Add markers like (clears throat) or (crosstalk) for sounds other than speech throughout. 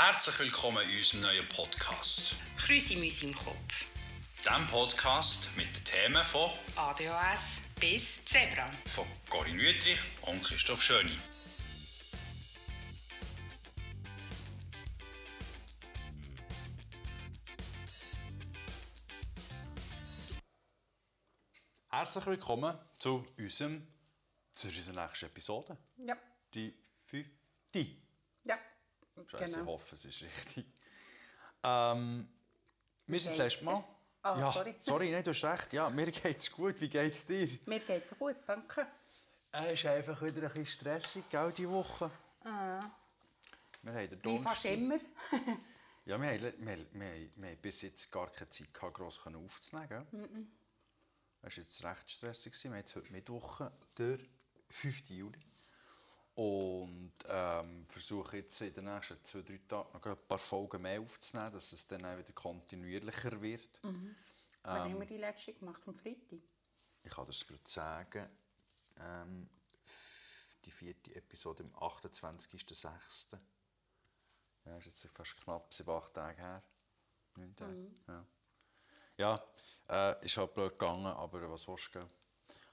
Herzlich willkommen in unserem neuen Podcast. Krüsimüsi im Kopf. Dem Podcast mit den Themen von, ADHS bis Zebra. von Corinne Wüttrich und Christoph Schöni. Herzlich willkommen zu, unserem, zu unserer nächsten Episode. Ja. Die fünfte. Scheiße, ich Genau. hoffe, es ist richtig. Ähm, wir sind das letzte Mal. Ah, ja, sorry. (laughs) sorry, nein, du hast recht. Ja, mir geht's gut. Wie geht's dir? Mir geht's gut, danke. Es ist einfach wieder ein bisschen stressig, gell, diese Woche. Wir haben den Wie fast immer. Ja, wir haben, wir, wir, wir, haben bis jetzt gar keine Zeit gehabt, gross aufzunehmen. Gell? Es war jetzt recht stressig. Wir haben jetzt heute Mittwoch, der 5. Juli. Und ähm, versuche jetzt in den nächsten zwei, drei Tagen noch ein paar Folgen mehr aufzunehmen, dass es dann auch wieder kontinuierlicher wird. Wann haben wir die letzte gemacht? Am Freitag? Ich kann das gerade sagen. Ähm, die vierte Episode am 28.06. Ja, ist jetzt fast knapp sieben, acht Tage her. Neun Tage. Ja, ja äh, ist halt blöd gegangen, aber was willst du?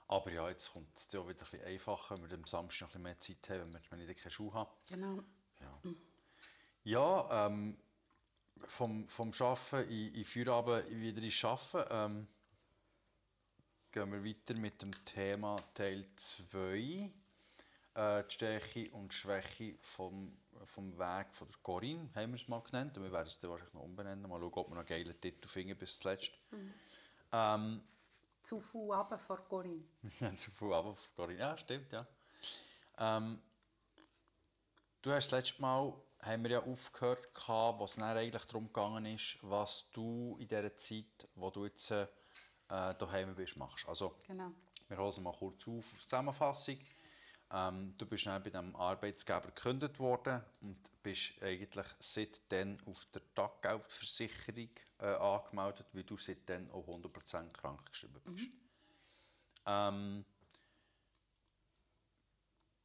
Aber ja, jetzt kommt es ja wieder ein bisschen einfacher, wenn wir am Samstag noch ein bisschen mehr Zeit haben, wenn wir- dann keine Schuhe habe. Genau. Ja, ja ähm, vom, vom Arbeiten in, in Feierabend wieder ins Arbeiten. Ähm, gehen wir weiter mit dem Thema Teil 2. Äh, die Stärke und Schwäche vom, vom Weg von der Corinne, haben wir es mal genannt. Und wir werden es dann wahrscheinlich noch umbenennen. Mal schauen, ob wir noch einen geilen Titel finden bis zuletzt. Ähm, Zu viel runter vor Corinne. ja, zu viel aber von Corinne. Ja, stimmt, ja. Ähm, du hast das letzte Mal haben wir ja aufgehört, gehabt, wo es dann eigentlich darum gegangen ist, was du in dieser Zeit, wo du jetzt äh, daheim bist, machst. Also, Genau. wir hören mal kurz auf, auf die Zusammenfassung. Ähm, du bist dann bei diesem Arbeitsgeber gekündigt worden und bist eigentlich seitdem auf der Taggeldversicherung äh, angemeldet, weil du seitdem auch 100% krankgeschrieben bist. Ähm,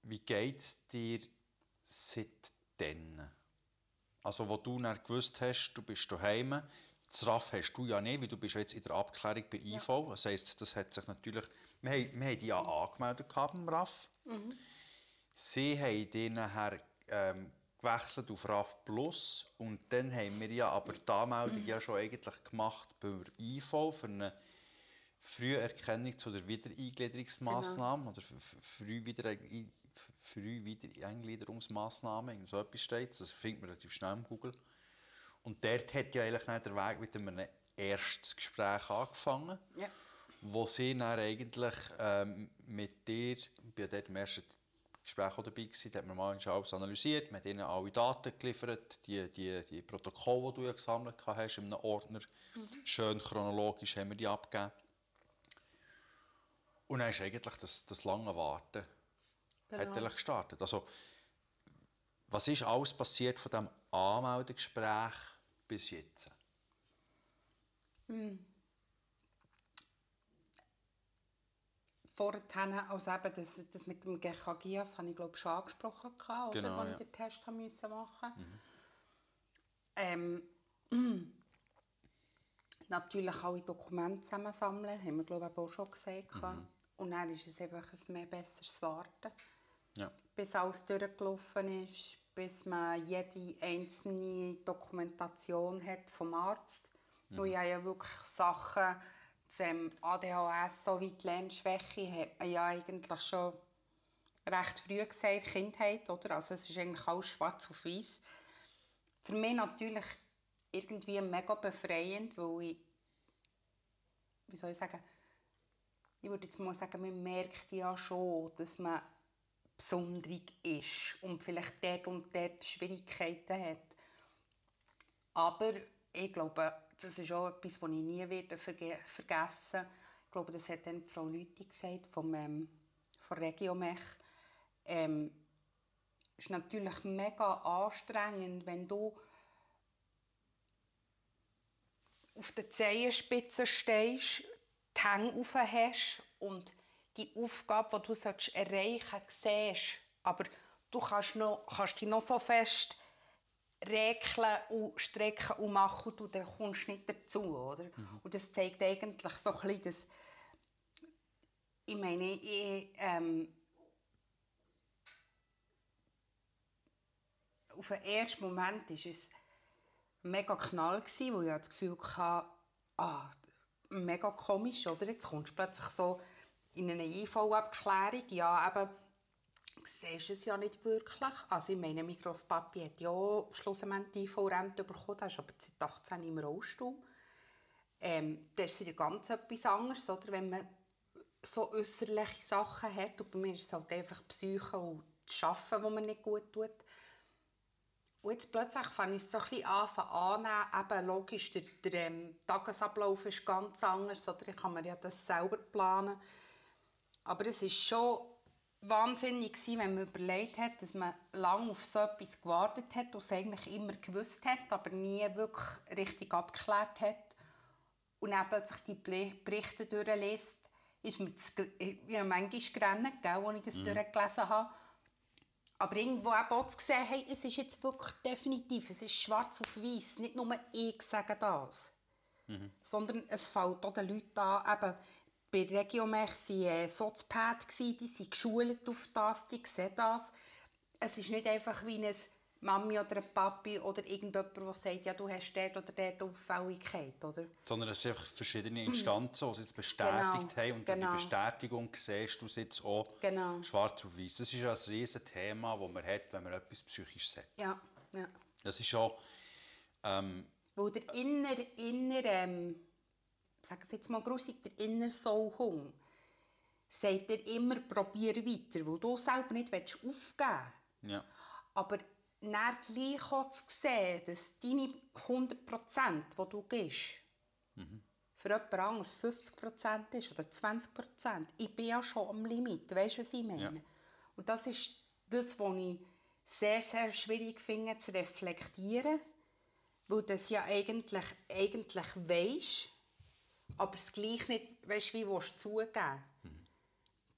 wie geht es dir seitdem? Also, wo du dann gewusst hast, du bist daheim, das RAF hast du ja nicht, weil du bist ja jetzt in der Abklärung bei IV. Das heisst, das hat sich natürlich... Wir haben, wir haben dich ja angemeldet gehabt RAF. Sie haben dann nachher ähm, gewechselt auf RAF Plus und dann haben wir ja aber die Anmeldung ja schon eigentlich gemacht bei IV für eine Früherkennung zu der Wiedereingliederungsmaßnahme oder f- Frühwieder Frühwiedereingliederungsmaßnahme, so etwas steht. Das findet man relativ schnell im Google. Und dort hat ja eigentlich der Weg mit einem ersten Gespräch angefangen Ja. Wo sie dann eigentlich ähm, mit dir, ich war dort im ersten Gespräch auch dabei, gewesen, hat man mal alles analysiert, hat ihnen alle Daten geliefert, die, die, die Protokolle, die du ja gesammelt hast in einem Ordner, schön chronologisch haben wir die abgegeben. Und dann ist eigentlich das, das lange Warten hat eigentlich gestartet. Also, was ist alles passiert von diesem Anmeldegespräch bis jetzt? Vorher, also eben das, das mit dem GKGIAS habe ich glaube schon angesprochen, gehabt, oder, Genau, als ja. ich den Test haben müssen machen ähm, (clears throat) Natürlich alle Dokumente zusammensammeln, haben wir glaube ich auch schon gesagt. Mhm. Und dann ist es einfach ein mehr besseres Warten, Ja. bis alles durchgelaufen ist, bis man jede einzelne Dokumentation hat vom Arzt. Mhm. ich habe ja wirklich Sachen, zum ADHS sowie die Lernschwäche, hat man ja eigentlich schon recht früh gesagt, Kindheit, oder? Also es ist eigentlich alles schwarz auf weiß. Für mich natürlich irgendwie mega befreiend, weil ich, wie soll ich sagen, ich würde jetzt mal sagen, man merkt ja schon, dass man besonderig ist und vielleicht dort und dort Schwierigkeiten hat. Aber ich glaube, das ist auch etwas, was ich nie werde verge vergessen Ich glaube, das hat dann Frau Lüthi gesagt, vom, ähm, von Regiomech. Ähm, ist natürlich mega anstrengend, wenn du auf der Zehenspitze stehst, die Hänge rauf hast und die Aufgabe, die du erreichen sollst, siehst. Aber du kannst, noch, kannst dich noch so fest räkeln und strecken und machen und dann kommst du nicht dazu, oder? Mhm. Und das zeigt eigentlich so ein bisschen, dass ich meine, ich, ähm, auf den ersten Moment war es mega knall, gewesen, wo ich das Gefühl hatte, ah, mega komisch, oder? Jetzt kommst du plötzlich so in eine IV-Abklärung, ja, eben, siehst es ja nicht wirklich. Also ich meine, mein Grosspapi hat ja schlussendlich die IV-Rente bekommen, der ist aber seit 18 im Rollstuhl. Ähm, das ist wieder ganz etwas anderes, oder? wenn man so äußerliche Sachen hat. Und bei mir ist es halt einfach Psyche und das Arbeiten, das mir nicht gut tut. Und jetzt plötzlich fange ich es so ein bisschen an, annehmen, eben logisch, der, der ähm, Tagesablauf ist ganz anders, oder ich kann mir ja das selber planen. Aber es war schon wahnsinnig gewesen, wenn man überlegt hat, dass man lange auf so etwas gewartet hat, was eigentlich immer gewusst hat, aber nie wirklich richtig abgeklärt hat. Und dann plötzlich die Berichte durchliest, ist mir das, ich habe manchmal gerannt, gell, als ich das durchgelesen habe. Aber irgendwo auch zu sehen, hey, es ist jetzt wirklich definitiv, es ist schwarz auf weiß, nicht nur ich sage das. Sondern es fällt auch den Leuten an, eben, bei Regiomech waren äh, Sozpad, die sind geschult auf das, die sehen das. Es ist nicht einfach wie eine Mami oder ein Papi oder irgendjemand, der sagt, ja, du hast dort oder dort Auffälligkeit, oder? Sondern es sind einfach verschiedene Instanzen, die es jetzt bestätigt Genau, haben. Und genau. die Bestätigung siehst du es jetzt auch Genau. schwarz auf weiß. Das ist ja ein riesiges Thema, das man hat, wenn man etwas psychisch hat. Ja, ja. Das ist auch... Ähm, Weil der inner, inner ähm, sagen Sie jetzt mal grusig, der inner Sauhung, sagt er immer, probier weiter, weil du selber nicht aufgeben willst. ja. Aber dann gleich auch zu sehen, dass deine 100%, die du gibst, für jemand anderes 50% ist oder 20%. Ich bin ja schon am Limit, weißt du, was ich meine? Ja. Und das ist das, was ich sehr, sehr schwierig finde zu reflektieren, weil das ja eigentlich, eigentlich weisst, aber es gleich nicht weißt, wie willst du zugeben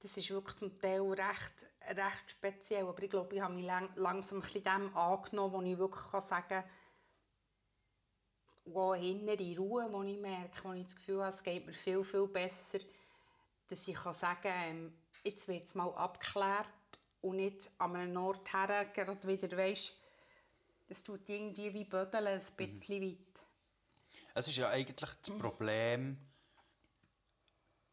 Das ist wirklich zum Teil recht, recht speziell, aber ich glaube, ich habe mich lang, langsam ein bisschen dem angenommen, wo ich wirklich kann sagen kann, wo innere Ruhe, wo ich merke, wo ich das Gefühl habe, es geht mir viel, viel besser, dass ich kann sagen kann, jetzt wird es mal abgeklärt und nicht an einem Ort her, gerade wieder, weißt, das tut irgendwie wie Bödeln ein bisschen weit. Es ist ja eigentlich das Problem,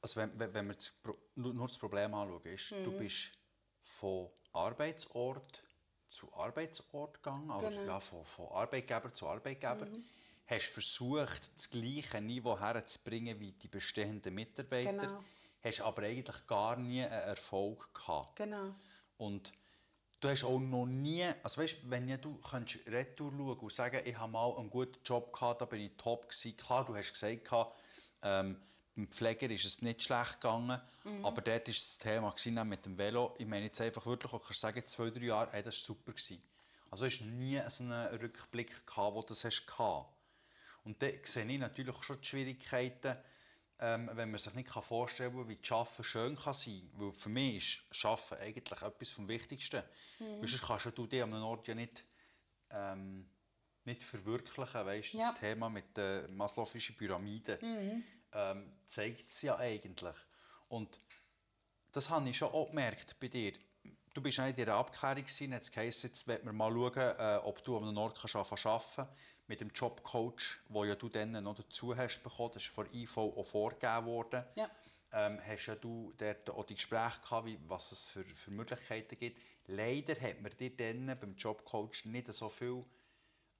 also wenn, wenn wenn wir das, Pro- nur das Problem anschauen, ist, du bist von Arbeitsort zu Arbeitsort gegangen, also Genau. ja, von, von Arbeitgeber zu Arbeitgeber, hast versucht, das gleiche Niveau herzubringen wie die bestehenden Mitarbeiter, Genau. hast aber eigentlich gar nie einen Erfolg gehabt. Genau. Und du hast auch noch nie, also weißt, wenn ja du könntest retour schauen und sagen, ich habe mal einen guten Job gehabt, da bin ich top gewesen. Klar, du hast gesagt, ähm, beim Pfleger ist es nicht schlecht gegangen, aber dort war das Thema gewesen, mit dem Velo. Ich meine jetzt einfach wirklich, auch kannst sagen, zwei, drei Jahre, hey, das war super. Gewesen. Also es nie so einen Rückblick, gehabt, wo du das hast gehabt. Und da sehe ich natürlich schon die Schwierigkeiten, ähm, wenn man sich nicht vorstellen kann, wie das Arbeiten schön kann sein kann. Weil für mich ist Arbeiten eigentlich etwas vom Wichtigsten. Mhm. Sonst kannst du dich an einem Ort ja nicht, ähm, nicht verwirklichen. Weißt, Ja. Das Thema mit der Maslow'schen Pyramide ähm, zeigt es ja eigentlich. Und das habe ich schon auch gemerkt bei dir. Du bist ja in dieser Abklärung gewesen, jetzt heisst jetzt wollen wir mal schauen, äh, ob du an einem Ort kannst arbeiten mit dem Jobcoach, den ja du dann noch dazu hast bekommen, das ist von IV auch vorgegeben worden. Ja. Ähm, hast ja du dort auch die Gespräche gehabt, wie, was es für, für Möglichkeiten gibt. Leider hat man dir dann beim Jobcoach nicht so viel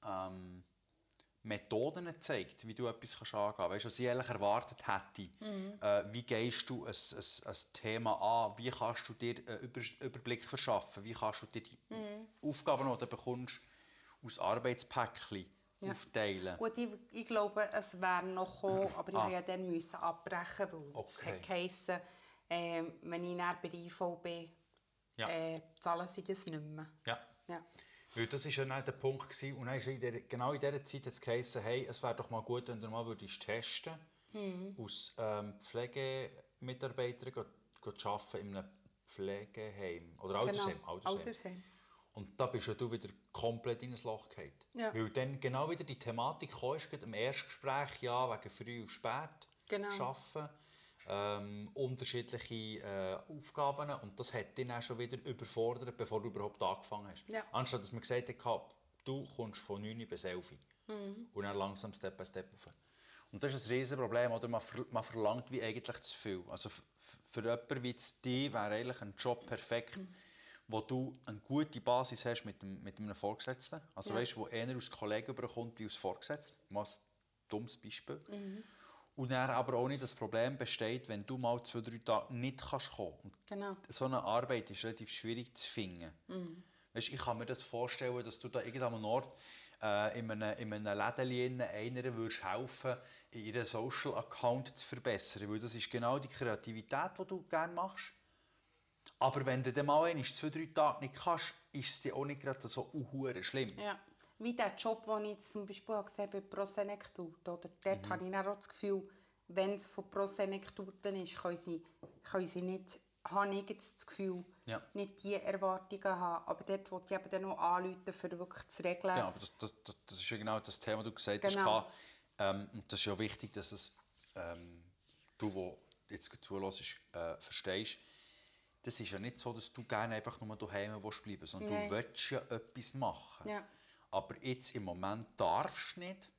ähm, Methoden gezeigt, wie du etwas kannst angehen kannst. Weißt du, was ich eigentlich erwartet hätte? Äh, wie gehst du ein, ein, ein Thema an? Wie kannst du dir einen Über Überblick verschaffen? Wie kannst du dir die Aufgaben, die du bekommst, aus Arbeitspäckchen Ja. aufteilen? Gut, ich, ich glaube, es wäre noch gekommen, (laughs) aber ich Ah. musste ja dann müssen abbrechen, weil es Okay. hat geheissen, äh, wenn ich dann bei der IV bin, Ja. äh, zahlen sie das nicht mehr. Ja. Ja. Weil das war ja dann der Punkt. Gewesen. Und dann in der, genau in dieser Zeit hat es geheißen, hey, es wäre doch mal gut, wenn du mal würdest testen aus ähm, Pflegemitarbeitern go arbeiten in einem Pflegeheim. Oder Altersheim. Genau, Altersheim. Altersheim. Und da bist ja du wieder komplett in ein Loch gefallen. Ja. Weil dann genau wieder die Thematik kam, ist im Erstgespräch, ja, wegen früh und spät Genau. arbeiten, ähm, unterschiedliche äh, Aufgaben und das hat dich dann auch schon wieder überfordert, bevor du überhaupt angefangen hast. Ja. Anstatt dass man gesagt hat, du kommst von 9 bis 11 Mhm. und dann langsam Step by Step rauf. Und das ist ein Riesenproblem, oder? Man, ver man verlangt wie eigentlich zu viel. Also für jemanden wie dich wäre eigentlich ein Job perfekt, Mhm. Wo du eine gute Basis hast mit, dem, mit einem Vorgesetzten. Also Ja. weißt, wo einer als Kollege überkommt wie als Vorgesetzter. Mal ein dummes Beispiel. Und dann aber auch nicht das Problem besteht, wenn du mal zwei, drei Tage nicht kannst kommen kannst. Genau. So eine Arbeit ist relativ schwierig zu finden. Weißt, ich kann mir das vorstellen, dass du da irgendwo am Ort äh, in einem, in einem Läden einer würdest helfen, ihren Social Account zu verbessern. Weil das ist genau die Kreativität, die du gerne machst. Aber wenn du dann mal einmal zwei, drei Tage nicht kannst, ist es dir auch nicht gerade so uh, schlimm. Ja. Wie der Job, den ich zum Beispiel habe gesehen habe bei Prosenektut. Oder? Dort Mhm. habe ich auch das Gefühl, wenn es von Prosenektuten ist, können sie, können sie nicht, habe ich jetzt das Gefühl, Ja. nicht die Erwartungen haben. Aber dort wollte ich eben dann noch anrufen, für wirklich zu regeln. Genau, aber das, das, das, ist ja genau das Thema, das du gesagt Genau. hast. Ähm, und das ist ja wichtig, dass es ähm, du, wo jetzt zuhörst, äh, verstehst. Das ist ja nicht so, dass du gerne einfach nur daheim willst bleiben sondern Nein. du willst ja etwas machen. Ja. Aber jetzt im Moment darfst du nicht.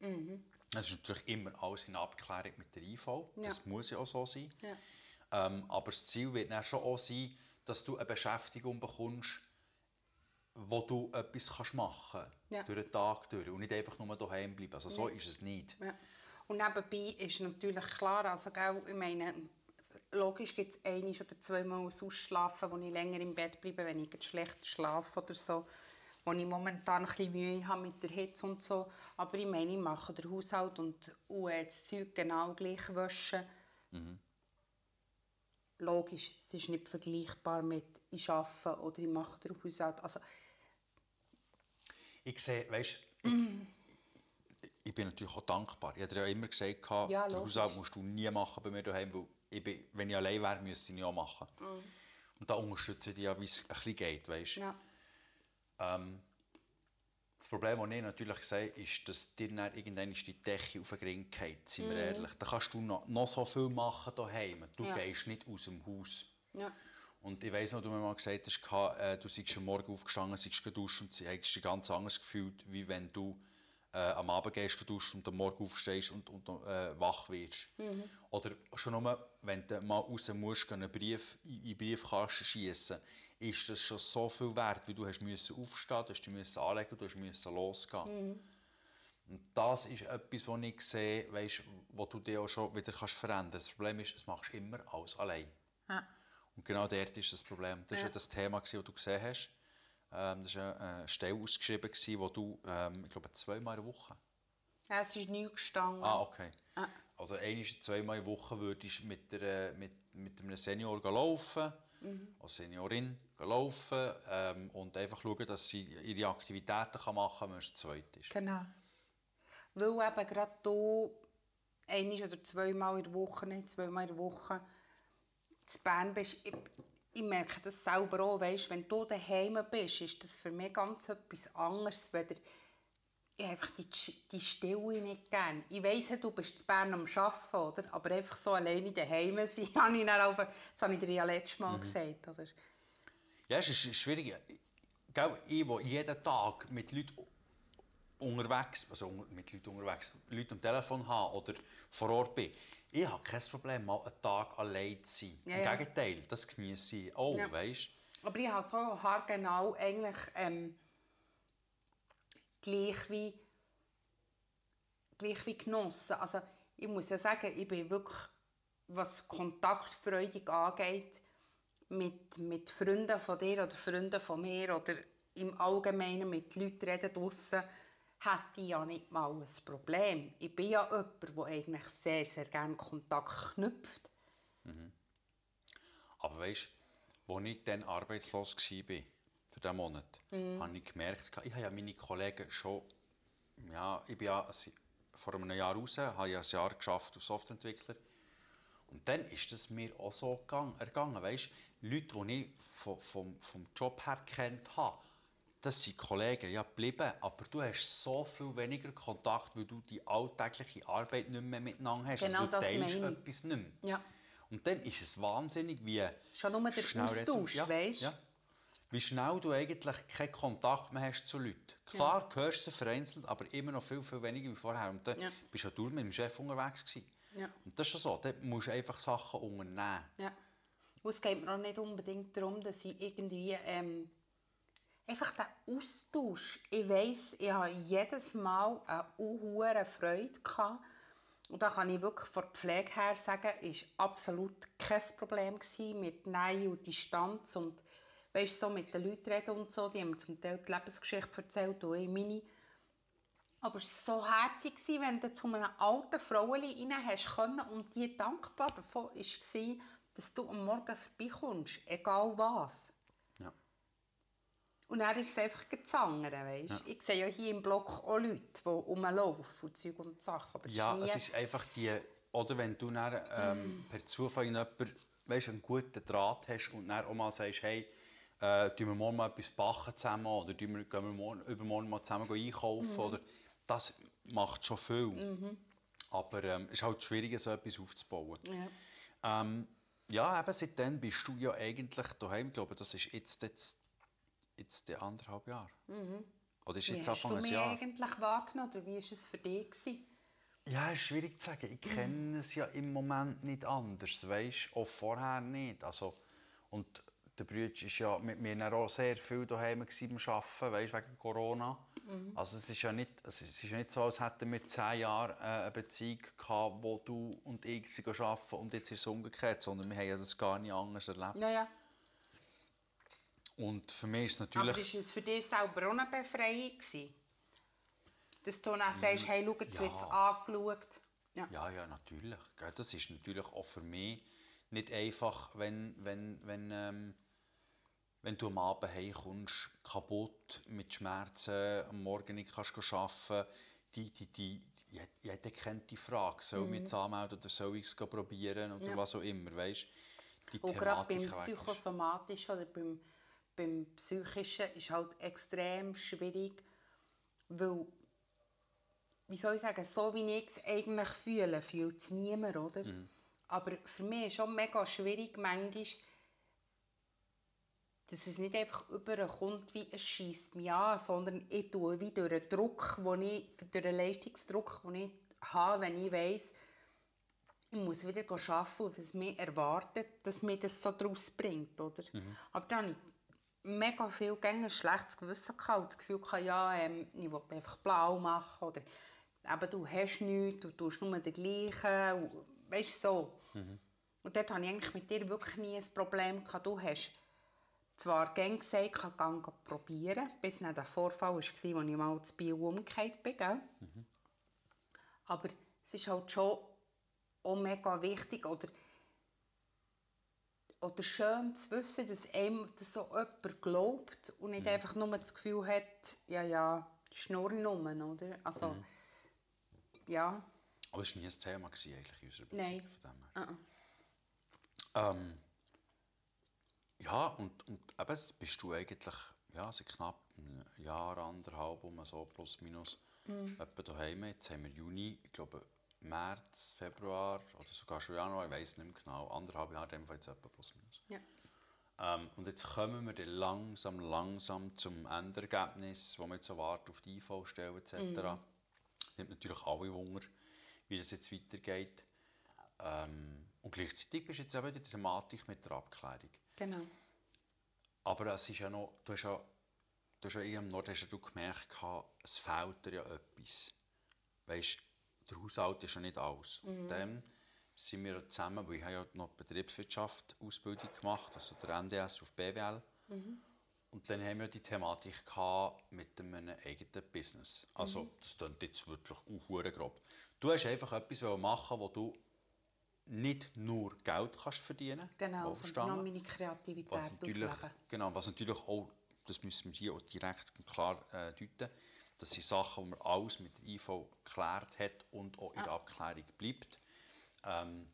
Das ist natürlich immer alles in Abklärung mit der IV. Das Ja. muss ja auch so sein. Ja. Ähm, aber das Ziel wird dann schon auch sein, dass du eine Beschäftigung bekommst, wo du etwas kannst machen kannst. Ja. Durch den Tag durch. Und nicht einfach nur daheim bleiben. Also so ist es nicht. Und nebenbei ist natürlich klar, also gell, ich meine, logisch gibt es ein oder zweimal ein Ausschlafen, wo ich länger im Bett bleibe, wenn ich schlecht schlafe oder so, wo ich momentan ein bisschen Mühe habe mit der Hitze und so. Aber ich meine, ich mache den Haushalt und, und äh, das Zeug genau gleich waschen. Logisch, es ist nicht vergleichbar mit ich arbeite oder ich mache den Haushalt. Also, Ich sehe, weißt ich, (clears throat) ich bin natürlich auch dankbar. Ich habe dir ja immer gesagt, Ja, den. Haushalt musst du nie machen bei mir daheim, weil ich bin, wenn ich allein wäre, müsste ich ihn ja machen. Und da unterstütze ich dich ja, wie es ein bisschen geht, weißt ja. Das Problem, das ich natürlich sehe, ist, dass dir dann irgendwann die Decke auf den Ring geht, sind wir ehrlich. Da kannst du noch, noch so viel machen daheim. Du Mhm. Ja. gehst nicht aus dem Haus. Ja. Und ich weiss noch, du mir mal gesagt hast, äh, du seist am Morgen aufgestanden, seist geduscht und hast dich ganz anders gefühlt, wie wenn du äh, am Abend gehst duschen und am Morgen aufstehst und, und äh, wach wirst. Oder schon nur, wenn du mal raus musst, einen Brief in den Briefkasten schiessen, ist das schon so viel wert, wie du hast müssen aufstehen, du hast dich müssen anlegen, du hast müssen losgehen. Und das ist etwas, was ich sehe, weißt, wo du dich auch schon wieder kannst verändern kannst. Das Problem ist, es machst du immer alles allein. Ja. Und genau dort ist das Problem. Das war Ja. ja das Thema, das du gesehen hast. Ähm, das war eine Stelle ausgeschrieben, wo du, ähm, ich glaube, zweimal in der Woche. Ja, es ist nichts gestanden. Ah, okay. Ah. Also einmal, zweimal in der Woche würdest du mit, der, mit, mit einem Senior gehen laufen, Mhm. als Seniorin gehen laufen ähm, und einfach schauen, dass sie ihre Aktivitäten kann machen kann, wenn es zweit ist. Genau. Weil eben gerade hier einmal oder zweimal in der Woche, nicht zweimal in der Woche, zu Bern bist, ich, ich merke das selber auch, weißt, wenn du daheim bist, ist das für mich ganz etwas anderes, wenn ich einfach die, die Stille nicht gerne. Ich weiss du bist zu Bern am Arbeiten, oder? aber einfach so alleine daheim sein, (laughs) habe ich dann auch, das habe ich dir ja letztes Mal gesagt. Oder? Ja, es ist schwierig. Gell, ich, der jeden Tag mit Leuten unterwegs, also mit Leuten unterwegs, Leute am Telefon habe oder vor Ort bin, ich habe kein Problem, mal einen Tag allein zu sein. Ja, Im ja. Gegenteil, das genieße ich auch, Ja. weißt Aber ich habe so haargenau eigentlich ähm, gleich, wie, gleich wie genossen. Also ich muss ja sagen, ich bin wirklich, was kontaktfreudig angeht, mit, mit Freunden von dir oder Freunden von mir oder im Allgemeinen mit Leuten reden draussen, hätte ich ja nicht mal ein Problem. Ich bin ja jemand, der eigentlich sehr, sehr gerne Kontakt knüpft. Aber weißt du, als ich dann arbeitslos war für diesen Monat, habe ich gemerkt, ich habe ja meine Kollegen schon, ja, ich bin ja vor einem Jahr raus, habe ja ein Jahr geschafft als Softwareentwickler. Und dann ist es mir auch so ergangen, weißt Leute, die ich vom, vom, vom Job her kennt habe, das sind Kollegen ja geblieben, aber du hast so viel weniger Kontakt, weil du die alltägliche Arbeit nicht mehr miteinander hast. Genau also du das teilst etwas nicht mehr. Ja. Und dann ist es wahnsinnig, wie Schon nur der schnell Austausch, ja, weisst? Ja. Wie schnell du eigentlich keinen Kontakt mehr hast zu Leuten. Klar, du hörst sie vereinzelt, aber immer noch viel, viel weniger wie vorher. Und dann Ja. bist du ja mit dem Chef unterwegs gewesen. Ja. Und das ist schon so, dann musst du einfach Sachen unternehmen. Ja. Und es geht mir auch nicht unbedingt darum, dass ich irgendwie ähm, einfach den Austausch, ich weiss, ich habe jedes Mal eine unhure Freude gehabt. Und da kann ich wirklich von der Pflege her sagen, ist absolut kein Problem mit Nähe und Distanz und weißt, so mit den Leuten reden und so, die haben zum Teil die Lebensgeschichte erzählt und meine. Aber es war so herzig, wenn du zu einem alten Fraueli rein hast können und die dankbar davon war, dass du am Morgen vorbeikommst, egal was. Ja. Und dann ist es einfach gezangen, weißt? Ich sehe ja hier im Block auch Leute, die rumlaufen und Zeug und Sachen. Aber Ja, es ist einfach die, oder wenn du dann, ähm, per Zufall in jemanden, weißt, einen guten Draht hast und dann auch mal sagst, hey, äh, tun wir morgen mal etwas backen zusammen oder tun wir, gehen wir morgen, übermorgen mal zusammen einkaufen oder das macht schon viel. Aber ähm, es ist halt schwierig, so etwas aufzubauen. Ja. Ähm, ja, eben seitdem bist du ja eigentlich daheim. Ich glaube, das ist jetzt, jetzt, jetzt die anderthalb Jahre. Oder ist Wie jetzt hast du Anfang mich eigentlich wahrgenommen oder wie war es für dich? Gewesen? Ja, ist schwierig zu sagen. Ich kenne es ja im Moment nicht anders, weißt Auch vorher nicht. Also, und der Brütsch war ja mit mir auch sehr viel daheim beim Arbeiten, weißt, wegen Corona. Also es ist, ja nicht, es ist ja nicht so, als hätten wir zehn Jahre äh, eine Beziehung gehabt, wo du und ich arbeiten und jetzt ist es umgekehrt, sondern wir haben ja das gar nicht anders erlebt. Ja, ja. Und für mich ist es Aber natürlich... war es für dich selber auch eine Befreiung? Gewesen? Dass du dann sagst, hey, schau, jetzt ja. wird es angeschaut. Ja. Ja, ja, natürlich. Das ist natürlich auch für mich nicht einfach, wenn, wenn, wenn, ähm, wenn du am Abend heimkommst, kaputt, mit Schmerzen, am Morgen nicht kannst arbeiten die, die, die, jed- jeder kennt die Frage, soll ich mich jetzt anmelden oder soll ich es probieren oder Mhm. Ja. was auch immer, weißt Die Und gerade beim ist. Psychosomatischen oder beim, beim Psychischen ist halt extrem schwierig, weil, wie soll ich sagen, so wie ich es eigentlich fühle, fühlt es niemand, oder? Mhm. Aber für mich ist schon mega schwierig manchmal, dass es nicht einfach überkommt, wie es schießt mich an, sondern ich tue wie durch den Druck, den ich, durch den Leistungsdruck, den ich habe, wenn ich weiss, ich muss wieder arbeiten was mich erwartet, dass mir das so draus bringt, oder? Aber dann habe ich mega viel Gänge ein schlechtes Gewissen gehabt und das Gefühl gehabt, ja, ähm, ich will einfach blau machen oder eben, du hast nichts, du tust nur den gleichen, weißt so. Und dort hatte ich eigentlich mit dir wirklich nie ein Problem gehabt. Du hast zwar gern gesagt, ich kann probieren, bis dann der Vorfall war, als ich mal zu Biel umgekehrt bin, gell? Aber es ist halt schon auch mega wichtig oder, oder schön zu wissen, dass einem das so jemand glaubt und nicht einfach nur das Gefühl hat, ja, ja, Schnurrnummer, oder? Also, ja, Aber es war nie ein Thema eigentlich in unserer Beziehung. Nein. Von dem her. Ähm, ja, und, und eben bist du eigentlich ja, seit knapp einem Jahr, anderthalb, um so plus minus etwa daheim. Jetzt haben wir Juni, ich glaube März, Februar oder sogar schon Januar, ich weiß nicht mehr genau, anderthalb Jahre, dem Fall jetzt etwa plus minus. ja. Ähm, und jetzt kommen wir dann langsam, langsam zum Endergebnis, wo wir jetzt so warten auf die IV-Stelle etc. Nimmt natürlich alle Wunder, wie das jetzt weitergeht. Ähm, und gleichzeitig bist du jetzt eben in der Thematik mit der Abklärung. Genau. Aber es ist ja noch, du hast ja, du hast ja am Nord hast ja du gemerkt, es fehlt dir ja etwas. Weißt, der Haushalt ist ja nicht alles. Und dann sind wir zusammen, weil ich habe ja noch Betriebswirtschaft Ausbildung gemacht, also der NDS auf BWL. Und dann haben wir die Thematik gehabt mit einem eigenen Business. Also das klingt jetzt wirklich auch grob. Du hast einfach etwas machen, wo du nicht nur Geld kannst verdienen Genau, sondern auch meine Kreativität Was natürlich, ausleben. genau, was natürlich auch, das müssen wir hier auch direkt und klar äh, deuten, das sind Sachen, die man alles mit der IV geklärt hat und auch in der Abklärung bleibt. Ähm,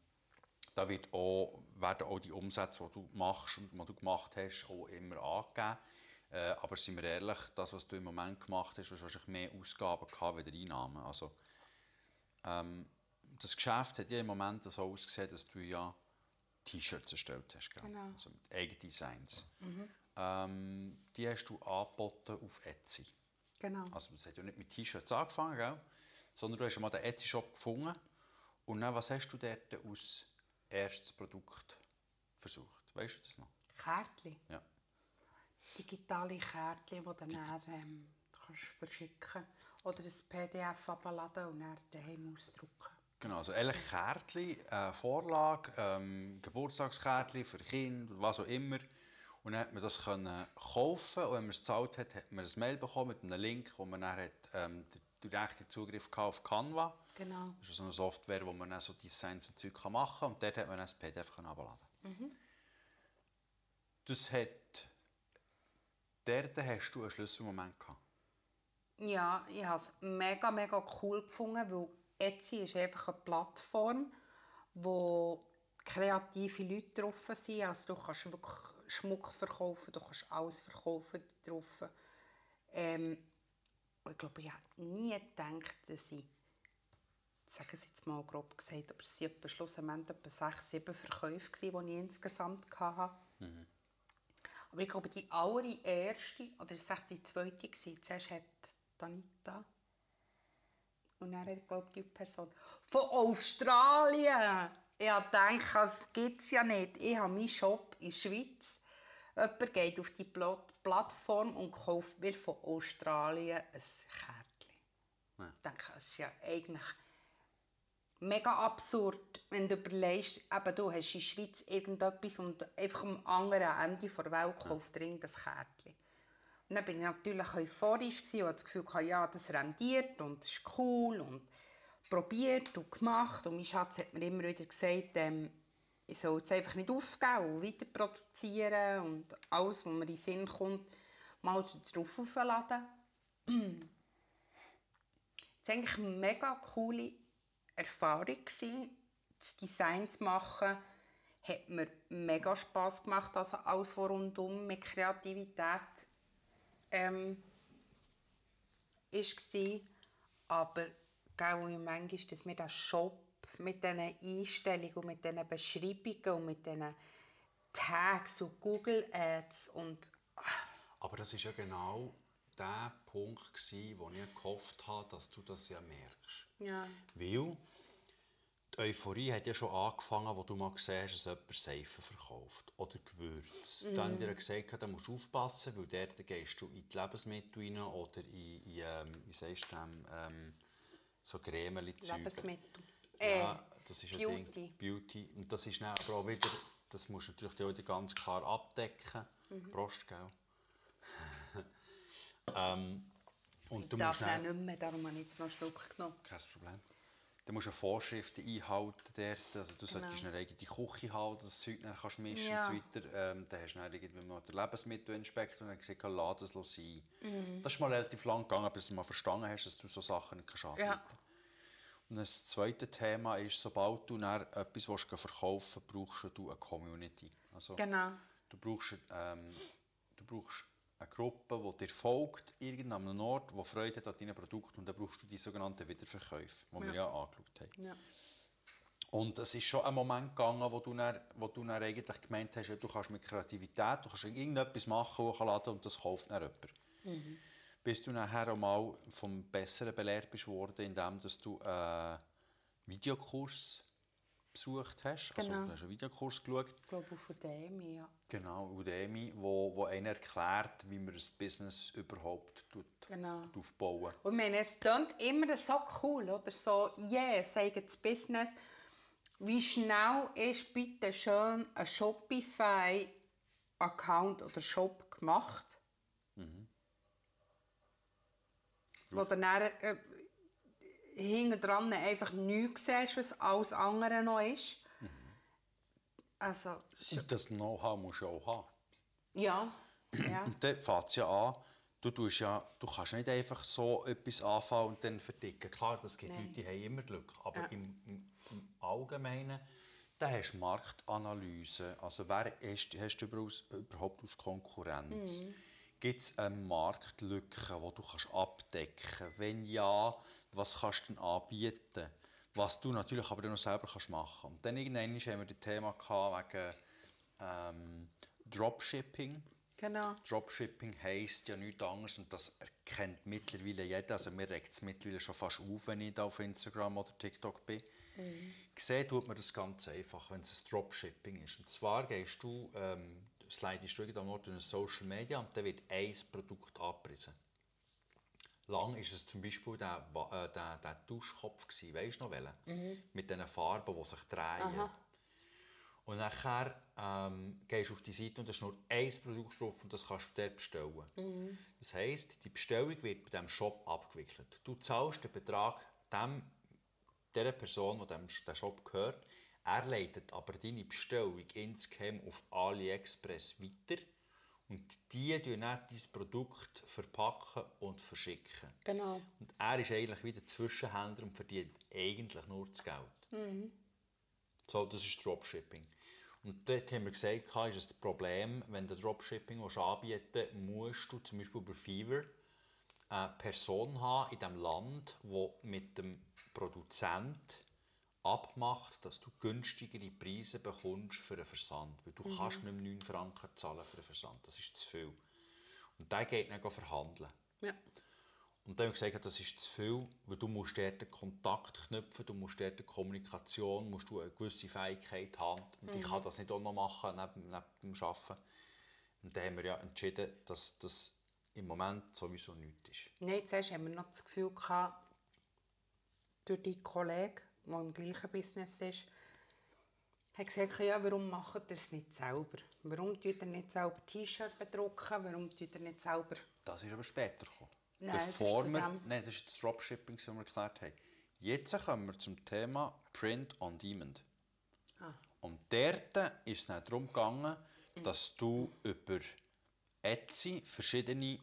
da wird auch, werden auch die Umsätze, die du machst und die du gemacht hast, auch immer angegeben. Äh, aber sind wir ehrlich, das, was du im Moment gemacht hast, hast wahrscheinlich mehr Ausgaben gehabt als Einnahmen. Also, ähm, das Geschäft hat ja im Moment so ausgesehen, dass du ja T-Shirts erstellt hast, gell? Genau. also mit eigenen Designs. Ähm, die hast du angeboten auf Etsy. Genau. Also das hat ja nicht mit T-Shirts angefangen, gell? sondern du hast mal den Etsy-Shop gefunden. Und dann, was hast du dort als erstes Produkt versucht? Weißt du das noch? Kärtchen. Ja. Digitale Kärtchen, die du dann ähm, kannst verschicken Oder ein PDF abladen und dann daheim ausdrucken. Genau, also eigentlich Kärtchen, äh, Vorlage, ähm, Geburtstagskärtchen für Kinder, was auch immer. Und dann hat man das können kaufen und wenn man es gezahlt hat, hat man ein Mail bekommen mit einem Link, wo man dann hat, ähm, den direkten Zugriff auf Canva. Genau. Das ist so eine Software, wo man dann so Designs und Zeug machen kann und dort hat man dann das PDF herunterladen Das hat... Dort hast du einen Schlüsselmoment gehabt. Ja, ich habe es mega, mega cool gefunden, weil Etsy ist einfach eine Plattform, wo kreative Leute drauf sind. Also du kannst wirklich Schmuck verkaufen, du kannst alles verkaufen drauf. Ähm, ich glaube, ich hätte nie gedacht, dass ich, sagen Sie jetzt mal grob gesagt, aber es waren schlussendlich etwa sechs, sieben Verkäufe, die ich insgesamt hatte. Aber ich glaube, die allererste, oder es war die zweite, gewesen. zuerst hat Danita und dann hat, glaube ich, die Person von Australien. Ich habe gedacht, das gibt es ja nicht. Ich habe meinen Shop in der Schweiz. Jemand geht auf die Plat- Plattform und kauft mir von Australien ein Kärtchen. Ja. Ich denke, das ist ja eigentlich mega absurd, wenn du überlegst, eben, du hast in der Schweiz irgendetwas und einfach am anderen Ende der Welt kauft ja. das Kärtchen. Und dann bin ich natürlich euphorisch und hatte das Gefühl, ja, das rendiert und das ist cool und probiert und gemacht. Und mein Schatz hat mir immer wieder gesagt, ähm, ich soll es einfach nicht aufgeben und weiter produzieren und alles, was mir in den Sinn kommt, mal drauf aufladen. (clears throat) Es war eigentlich eine mega coole Erfahrung. Das Design zu machen, hat mir mega Spass gemacht, also alles was rundum mit Kreativität ähm, war. Aber gell, wie manchmal, dass mir der Shop mit diesen Einstellungen und mit diesen Beschreibungen und mit diesen Tags und Google Ads und Aber das war ja genau der Punkt, gewesen, wo ich gehofft habe, dass du das ja merkst. ja, Weil die Euphorie hat ja schon angefangen, wo du mal gesehen hast, dass jemand Seife verkauft oder Gewürze. Dann haben dir gesagt, da musst du aufpassen, weil dort gehst du in die Lebensmittel rein oder in, in ähm, wie sagst du dem, ähm, so Cremeli-Zeug. Lebensmittel. Äh, Ja, das ist ein Ding. Beauty. Beauty. Und das ist dann aber auch wieder, das musst du natürlich auch wieder ganz klar abdecken. Mhm. Prost, gell? (laughs) ähm, und du Ich darf musst dann nicht mehr, darum habe ich jetzt noch einen Schluck genommen. kein Problem. Du musst ja Vorschriften einhalten dort. Also du solltest Genau. eine eigene Küche haben, dass du das Zeug dann kannst mischen Ja. und so weiter. Ähm, dann hast du dann irgendwie noch den Lebensmittelinspektor und dann gesagt, lass das sein. Mhm. Das ist mal relativ lang gegangen, bis du mal verstanden hast, dass du so Sachen nicht kannst anbieten Ja. Und das zweite Thema ist, sobald du etwas willst verkaufen willst, brauchst du eine Community. Also, Genau. du, brauchst, ähm, du brauchst eine Gruppe, die dir folgt, irgendeinem Ort, die Freude hat an deinen Produkten. Und dann brauchst du die sogenannten Wiederverkäufe, die wir ja angeschaut haben. Ja. Und es ist schon ein Moment gegangen, wo du, dann, wo du dann eigentlich gemeint hast, ja, du kannst mit Kreativität, du kannst irgendetwas machen, hochladen und das kauft dann jemand. Bis du nachher auch mal vom Besseren belehrt bist worden, indem dass du einen Videokurs besucht hast. Also Genau. du hast einen Videokurs geschaut. Ich glaube, auf Udemy, ja. Genau, Udemy, wo, wo einer erklärt, wie man ein Business überhaupt tut, Genau. aufbauen Und ich meine, es klingt immer so cool, oder so, yeah, sagen das Business. Wie schnell ist bitte schön ein Shopify-Account oder Shop gemacht? Wo du dann äh, hinten dran einfach nichts siehst, was alles andere noch ist. Also, Und das Know-how musst du auch haben. ja. ja. Und dann fängt es ja an, du, tust ja, du kannst nicht einfach so etwas anfangen und dann verdicken. Klar, das gibt Leute, die haben immer Glück. Aber Ja. im, im, im Allgemeinen, da hast du Marktanalyse. Also wer hast, hast du überhaupt aus Konkurrenz? Gibt es eine Marktlücke, die du kannst abdecken kannst? Wenn ja, was kannst du denn anbieten? Was du natürlich aber noch selber kannst machen kannst. Und dann irgendwann haben wir das Thema gehabt wegen ähm, Dropshipping. Genau. Dropshipping heisst ja nichts anderes und das erkennt mittlerweile jeder. Also mir regt es mittlerweile schon fast auf, wenn ich da auf Instagram oder TikTok bin. Mhm. Gesehen tut man das ganz einfach, wenn es ein Dropshipping ist. Und zwar gehst du, ähm, slidest du irgendwann durch Social Media und dann wird ein Produkt abgerissen. Lang war es zum Beispiel der, äh, der, der Duschkopf, gewesen, weißt du noch welchen? Mhm. Mit diesen Farben, die sich drehen. Aha. Und nachher ähm, gehst du auf die Seite und da ist nur ein Produkt drauf und das kannst du dort bestellen. Mhm. Das heisst, die Bestellung wird bei diesem Shop abgewickelt. Du zahlst den Betrag dem, der Person, die dem der Shop gehört. Er leitet aber deine Bestellung insgeheim auf AliExpress weiter und die tun dann dein Produkt verpacken und verschicken. Genau. Und er ist eigentlich wieder Zwischenhändler und verdient eigentlich nur das Geld. Mhm. So, das ist Dropshipping. Und dort haben wir gesagt, ist das Problem, wenn du Dropshipping anbieten willst, musst du zum Beispiel über Fever eine Person haben in diesem Land, die mit dem Produzent abmacht, dass du günstigere Preise bekommst für einen Versand. Weil du mhm. kannst nicht mehr 9 Franken zahlen für einen Versand. Das ist zu viel. Und der geht dann verhandeln. Ja. Und dann haben wir gesagt, das ist zu viel, weil du musst dort den Kontakt knüpfen, du musst dort die Kommunikation, musst du eine gewisse Fähigkeit haben. Und mhm. ich kann das nicht auch noch machen neben, neben dem Arbeiten. Und dann haben wir ja entschieden, dass das im Moment sowieso nichts ist. Nein, zuerst haben wir noch das Gefühl gehabt, durch die Kollegen, der im gleichen Business ist, hat gesagt, ja, warum macht ihr es nicht selber? Warum tut ihr nicht selber T-Shirt bedrucken? Warum tut ihr nicht selber... Das ist aber später gekommen. Nein, Bevor das wir, nein, das ist das Dropshipping, das wir erklärt haben. Jetzt kommen wir zum Thema Print on Demand. Ah. Und dort ist es dann darum gegangen, dass du über Etsy verschiedene,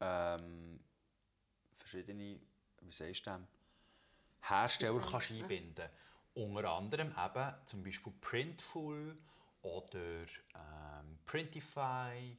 ähm, verschiedene wie sagst du das, Hersteller kannst einbinden Unter anderem eben zum Beispiel Printful oder ähm, Printify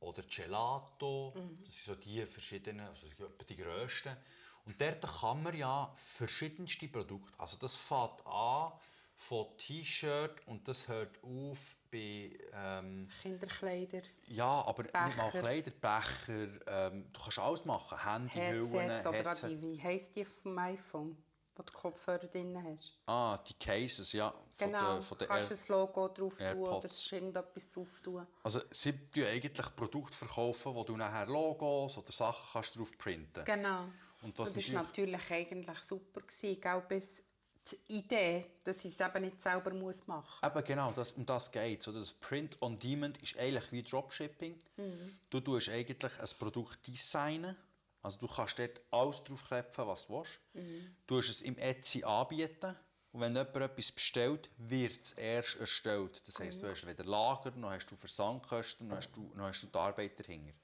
oder Gelato. Mhm. Das sind so die verschiedenen, also die grössten. Und dort kann man ja verschiedenste Produkte, also das fängt an von T-Shirt und das hört auf bei... Ähm, Kinderkleider. Ja, aber Becher. nicht mal Kleider, Becher, ähm, du kannst alles machen, Handy, Headset oder Headset. Die, wie heisst die vom iPhone? Wo du Kopfhörer drin hast. Ah, die Cases, ja. Von genau, der, von der kannst du ein Logo drauf tun oder irgendetwas drauf tun. Also sie tun eigentlich Produkte verkaufen, wo du nachher Logos oder Sachen kannst drauf printen Genau. Und, das war natürlich eigentlich super, gewesen, gell, bis die Idee, dass ich es eben nicht selber muss machen muss. Eben genau, das, um das geht es. Das Print on Demand ist eigentlich wie Dropshipping. Mhm. Du tust eigentlich ein Produkt designen also du kannst dort alles draufklepfen, was du willst. Mhm. Du kannst es im Etsy anbieten. Und wenn jemand etwas bestellt, wird es erst erstellt. Das heisst, mhm. du hast weder Lager, noch hast du Versandkosten, noch hast du, noch hast du die Arbeiter hinter.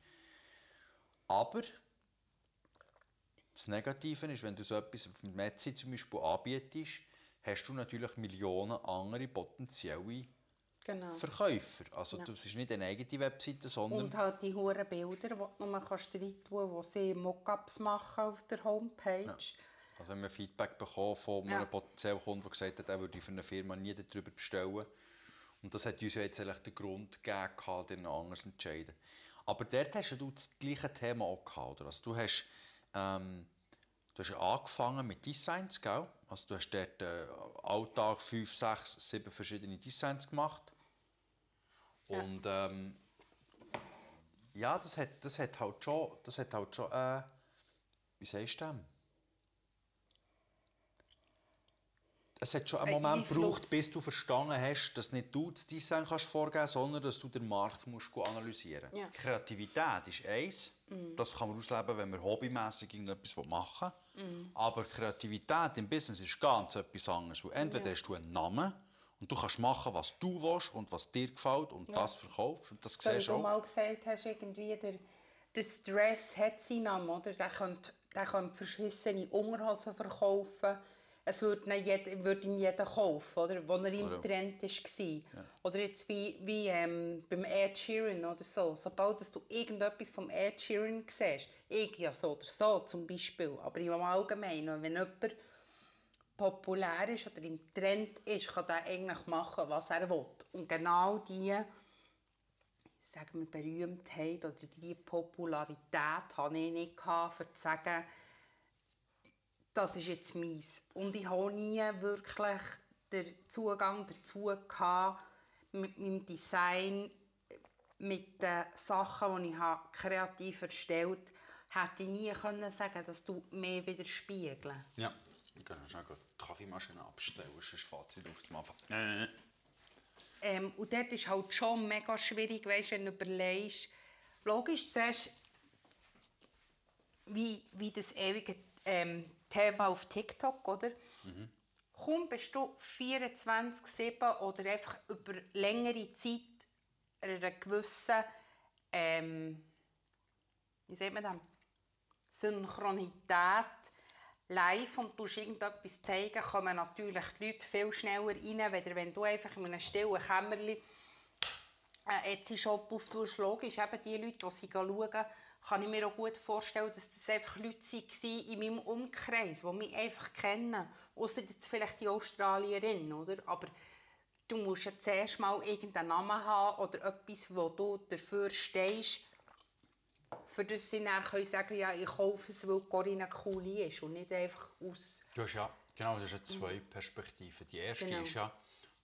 Aber das Negative ist, wenn du so etwas auf dem Etsy zum Beispiel anbietest, hast du natürlich Millionen andere potenzielle genau. Verkäufer. Also ja. das ist nicht eine eigene Webseite, sondern... Und halt die hohen Bilder, die nur kannst rein tun wo sie Mockups machen auf der Homepage. Ja. Also haben wir Feedback bekommen von einem potenziellen Kunden, der gesagt hat, er würde für eine Firma nie darüber bestellen. Und das hat uns ja jetzt eigentlich den Grund gegeben, den anders zu entscheiden. Aber dort hast du das gleiche Thema auch gehabt, oder? Also du hast, ähm, du hast angefangen mit Designs, gell? Also du hast dort äh, Alltag fünf, sechs, sieben verschiedene Designs gemacht. Und ähm, ja, das hat, das hat halt schon, das hat halt schon äh, wie sagst du das? Es hat schon einen Moment gebraucht, bis du verstanden hast, dass nicht du das Design kannst vorgeben sondern dass du den Markt musst analysieren musst. Ja. Kreativität ist eins. Mhm. Das kann man ausleben, wenn man hobbymässig irgendetwas machen will. Mhm. Aber Kreativität im Business ist ganz etwas anderes. entweder ja. hast du einen Namen und du kannst machen, was du willst und was dir gefällt und ja. das verkaufst. Und das so, du mal gesagt hast, irgendwie der, der Stress hat seinen Namen, oder? Der könnte, der könnte verschissene Unterhosen verkaufen. es würde jeder, würde ihn jeder kaufen, oder? Wo er im Oder- Trend war. Oder jetzt wie, wie ähm, beim Ed Sheeran oder so. Sobald dass du irgendetwas vom Ed Sheeran siehst, ich ja so oder so zum Beispiel, aber im Allgemeinen, wenn jemand populär ist oder im Trend ist, kann er eigentlich machen, was er will. Und genau die sagen wir, Berühmtheit oder die Popularität hatte ich nicht, gehabt, um zu sagen, das ist jetzt meins. Und ich habe nie wirklich den Zugang dazu gehabt, mit meinem Design, mit den Sachen, die ich habe kreativ erstellt habe, hätte ich nie können sagen dass du mehr widerspiegeln. Ja. Ich kann schnell die Kaffeemaschine abstellen, sonst fährt sie auf zum Anfang. Äh. Ähm, und dort ist halt schon mega schwierig, weißt, wenn du überlegst, logisch zuerst, wie, wie das ewige ähm, Thema auf TikTok, oder? Kaum bist du 24-7 oder einfach über längere Zeit einer gewissen, ähm, wie sagt man das, Synchronität live und du irgendetwas zeigen, kommen natürlich die Leute viel schneller rein, weder wenn du einfach in einem stillen Kämmerchen einen Etsy-Shop auftust. Logisch, eben die Leute, die sie schauen, kann ich mir auch gut vorstellen, dass das einfach Leute waren in meinem Umkreis, die mich einfach kennen. Ausser jetzt vielleicht die Australierin, oder? Aber du musst ja zuerst mal irgendeinen Namen haben oder etwas, wo du dafür stehst, für das sie dann können sagen ja, ich kaufe es, weil Corinna cool ist und nicht einfach aus... Du hast ja, genau, das sind zwei Perspektiven. Die erste Genau. ist ja,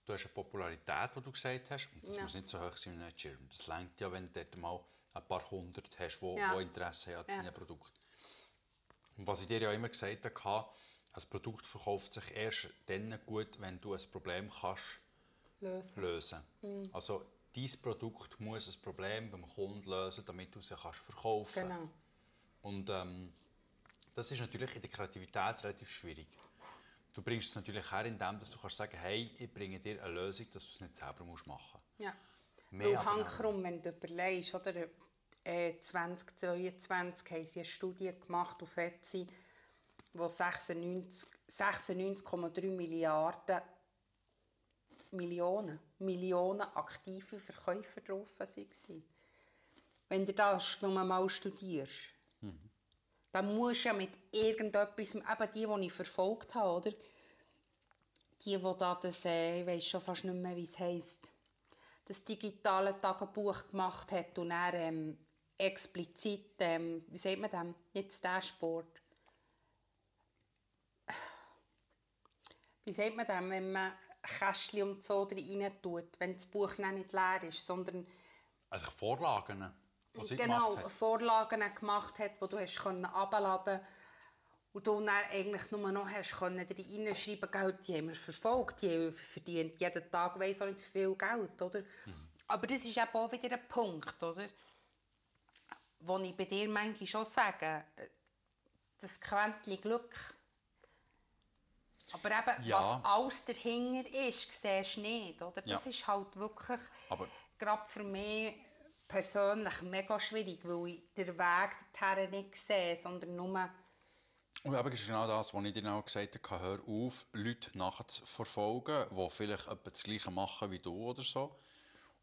du hast eine Popularität, die du gesagt hast, und das Ja. muss nicht so hoch sein wie ein Schirm. Das längt ja, wenn du dort mal ein paar hundert hast, die Ja. Interesse haben an Ja. deinem Produkt. Und was ich dir ja immer gesagt habe, ein Produkt verkauft sich erst dann gut, wenn du ein Problem kannst Lösen. lösen. Mhm. Also dein Produkt muss ein Problem beim Kunden lösen, damit du es kannst verkaufen Genau. Und ähm, das ist natürlich in der Kreativität relativ schwierig. Du bringst es natürlich her, indem dass du kannst sagen hey, ich bringe dir eine Lösung, dass du es nicht selber musst machen Ja. Mehr Weil Handkrumm, wenn du überlegst, oder, äh, 2022 haben sie eine Studie gemacht auf Etsy, wo 96 96,3 Milliarden Millionen, Millionen aktive Verkäufer drauf waren. Wenn du das nur mal studierst, dann musst du ja mit irgendetwas, eben die, die ich verfolgt habe, oder? Die, die da das, äh, ich weiß schon fast nicht mehr, wie es heisst, das digitale Tagebuch gemacht hat und er ähm, explizit, ähm, wie sagt man das, nicht das Dashboard. Wie sagt man das, wenn man Kästchen und so rein tut, wenn das Buch nicht leer ist, sondern Also Vorlagen, die sie genau, gemacht hat. Vorlagen gemacht hat, die du hast können abladen und du dann eigentlich nur noch hast können reinschreiben, Geld, die haben wir verfolgt, die haben verdient jeden Tag weiss auch nicht viel Geld, oder? Aber das ist eben auch wieder ein Punkt, oder? Wo ich bei dir manchmal schon sage, äh, das Quäntchen Glück. Aber eben, Ja. was alles dahinter ist, siehst du nicht, oder? Das Ja. ist halt wirklich, Aber- gerade für mich persönlich mega schwierig, weil ich den Weg dorthin nicht sehe, sondern nur... Und eben, das ist genau das, was ich dir auch gesagt habe, hör auf, Leute nachzuverfolgen, die vielleicht etwa das Gleiche machen wie du oder so.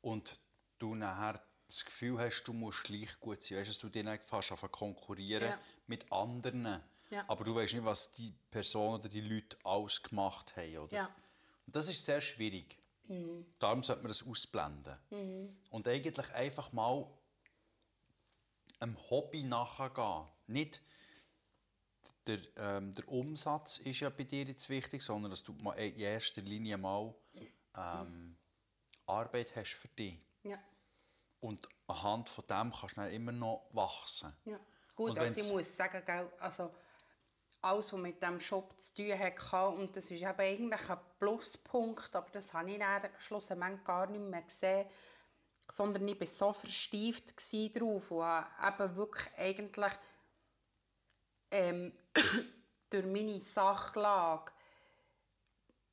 Und du nachher das Gefühl hast, du musst gleich gut sein. Weißt du, dass du dich fast konkurrieren Ja. mit anderen. Ja. Aber du weißt nicht, was die Person oder die Leute alles gemacht haben. Oder? Ja. Und das ist sehr schwierig. Darum sollte man das ausblenden. Und eigentlich einfach mal einem Hobby nachgehen. Nicht der, ähm, der Umsatz ist ja bei dir jetzt wichtig, sondern dass du in erster Linie mal ähm, Arbeit hast für dich. Ja. Und anhand von dem kannst du dann immer noch wachsen. Ja. Gut, also ich muss sagen, also alles, was mit diesem Shop zu tun hatte, und das ist eben eigentlich ein Pluspunkt, aber das habe ich dann schlussendlich gar nicht mehr gesehen, sondern ich war so verstieft drauf und habe eben wirklich eigentlich ähm, (coughs) durch meine Sachlage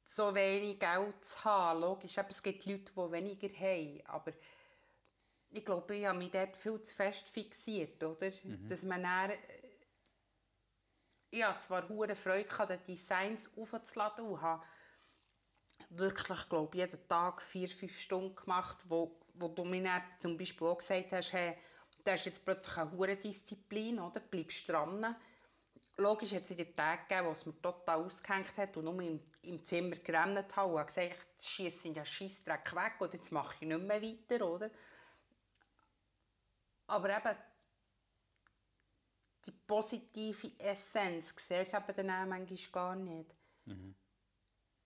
so wenig Geld zu haben. Logisch, eben, es gibt Leute, die weniger haben, aber ich glaube, ich habe mich dort viel zu fest fixiert, oder? Dass man dann, ich hatte zwar hure Freude, die Designs aufzuladen und habe wirklich, glaube jeden Tag vier, fünf Stunden gemacht, wo, wo du mir zum Beispiel auch gesagt hast, hey, das ist jetzt plötzlich eine hure Disziplin, oder? bleibst dran. Logisch hat es wieder Tage gegeben, wo es mir total ausgehängt hat und nur im, im Zimmer gerannt habe und gesagt, jetzt schiesse ich den Scheissdreck weg oder jetzt mache ich nicht mehr weiter, oder? Aber eben, die positive Essenz siehst du eben dann auch manchmal gar nicht.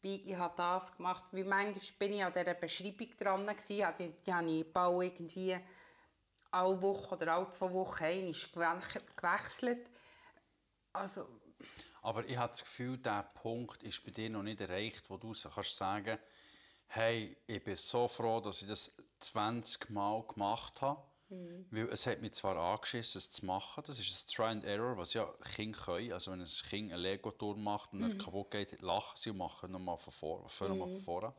Wie ich habe das gemacht, wie manchmal bin ich an dieser Beschreibung dran gewesen, die, die habe ich bald irgendwie alle Woche oder alle zwei Wochen einmal gewechselt. Also, Aber ich habe das Gefühl, dieser Punkt ist bei dir noch nicht erreicht, wo du so kannst sagen hey, ich bin so froh, dass ich das 20 Mal gemacht habe. Weil es hat mich zwar angeschissen, es zu machen. Das ist ein Try and Error, was ja Kinder können. Also wenn ein Kind einen Lego-Turm macht und er kaputt geht, lachen sie und machen nochmal von vorne. Nochmal von vorne.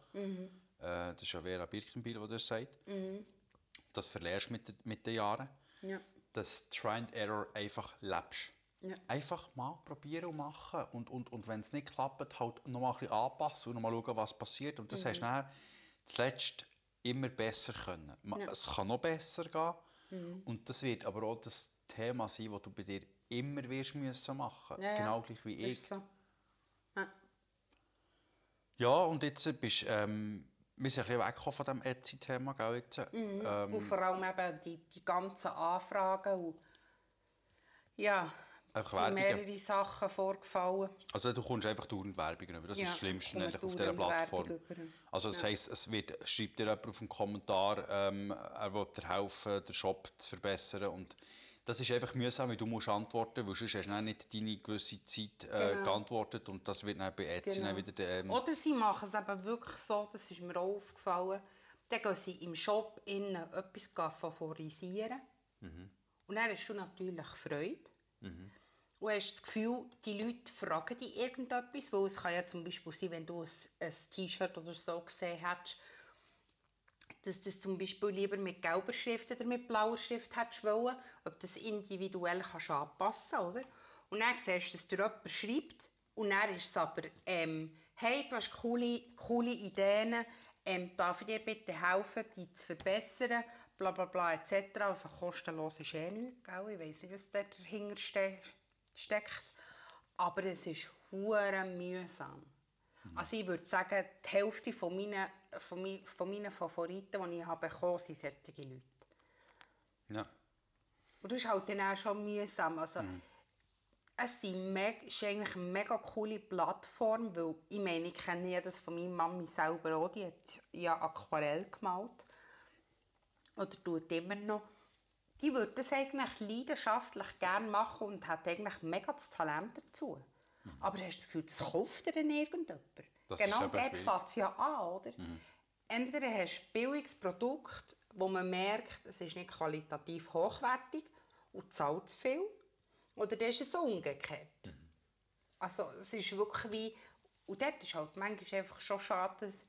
Äh, das ist ja Vera Birkenbiel, die das sagt. Das verlierst du mit, den- mit den Jahren. ja. Das Try and Error einfach lebst. Ja. Einfach mal probieren und machen. Und, und, und wenn es nicht klappt, halt noch mal ein bisschen anpassen und noch mal schauen, was passiert. Und das hast du dann zuletzt immer besser können. Ma- Ja. Es kann noch besser gehen. Und das wird aber auch das Thema sein, das du bei dir immer wirst müssen machen. Ja, ja. Genau gleich wie ich. So. Ja. Ja, und jetzt bist ähm, wir sind ein bisschen weggekommen von diesem Etsy-Thema, jetzt. Ähm, Und vor allem eben die, die ganzen Anfragen. Und ja, Einfach sind Werbungen. mehrere Sachen vorgefallen. Also du kommst einfach dauernd Werbung über. Das Ja, ist das Schlimmste eigentlich auf dieser Plattform. Also das heisst, es wird, schreibt dir jemand auf dem Kommentar, ähm, er will dir helfen, den Shop zu verbessern. Und das ist einfach mühsam, weil du musst antworten, weil sonst hast du nicht deine gewisse Zeit äh, Genau. geantwortet. Und das wird dann bei Etsy Genau. dann wieder... Ähm, Oder sie machen es eben wirklich so, das ist mir auch aufgefallen, dann gehen sie im Shop innen etwas favorisieren. Und dann hast du natürlich Freude. Und hast das Gefühl, die Leute fragen dich irgendetwas, weil es kann ja zum Beispiel sein, wenn du ein, T-Shirt oder so gesehen hättest, dass du das zum Beispiel lieber mit gelber Schrift oder mit blauer Schrift hättest wollen, ob das individuell kannst anpassen oder? Und dann siehst du, dass dir jemand schreibt und dann ist es aber, ähm, hey, du hast coole, coole Ideen, ähm, darf ich dir bitte helfen, die zu verbessern, bla bla bla etc. Also kostenlos ist eh nichts, gell? ich weiss nicht, was da dahinter ste steckt, aber es ist hure mühsam. Also ich würde sagen, die Hälfte von meinen, von mi- von meinen Favoriten, die ich habe bekommen, sind solche Leute. ja. Und das ist halt dann auch schon mühsam. Also, es sind me- ist eigentlich eine mega coole Plattform, weil ich meine, ich kenne ja das von meiner Mami selber auch, die hat ja Aquarell gemalt. Oder tut immer noch. Die würde das eigentlich leidenschaftlich gerne machen und hat eigentlich mega das Talent dazu. Aber hast du das Gefühl, das kauft dir dann irgendjemand? Das genau dort fängt es ja an, oder? Entweder hast du ein billiges Produkt, wo man merkt, es ist nicht qualitativ hochwertig und zahlt zu viel, oder dann ist es so umgekehrt. Also es ist wirklich wie, und dort ist halt manchmal einfach schon schade, dass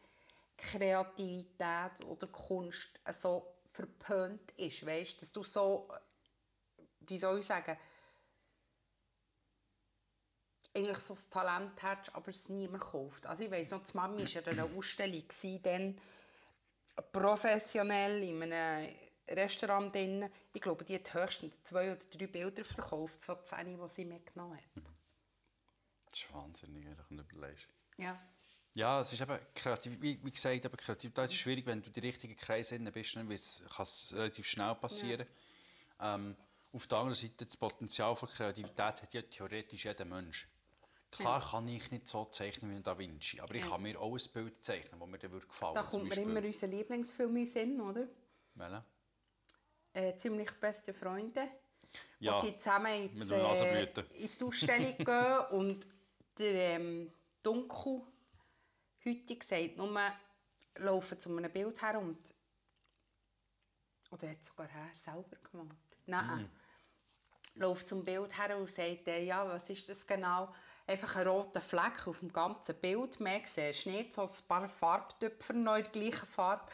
Kreativität oder Kunst so verpönt ist, weißt, dass du so, wie soll ich sagen, eigentlich so das Talent hättest, aber es niemand kauft. Also ich weiss noch, die Mami war an einer Ausstellung, dann professionell in einem Restaurant drin. Ich glaube, die hat höchstens zwei oder drei Bilder verkauft von zehn, die sie mitgenommen hat. Das ist wahnsinnig, wenn du überlegst. Ja. Ja, es ist eben kreativ, wie, wie gesagt, eben Kreativität ist schwierig, wenn du die richtigen Kreise drin bist, dann wird's- kann es relativ schnell passieren. Ähm, auf der anderen Seite, das Potenzial für Kreativität hat ja theoretisch jeder Mensch. Klar kann ich nicht so zeichnen wie Da Vinci, aber ich kann mir auch ein Bild zeichnen, das mir dann würde gefallen Da Zum kommt mir immer unser Lieblingsfilm in Sinn, oder? Welcher? Äh, «Ziemlich beste Freunde». Ja, wo sie zusammen in mit die, den äh, in die Ausstellung gehen (laughs) und der ähm, Dunkel heute sagt nur, laufen zu einem Bild her und oder hat sogar er selber gemacht. Nein. Läuft zum Bild her und sagt, äh, ja, was ist das genau? Einfach ein roter Fleck auf dem ganzen Bild. Mehr siehst du nicht, so ein paar Farbtöpfer noch in der gleichen Farbe.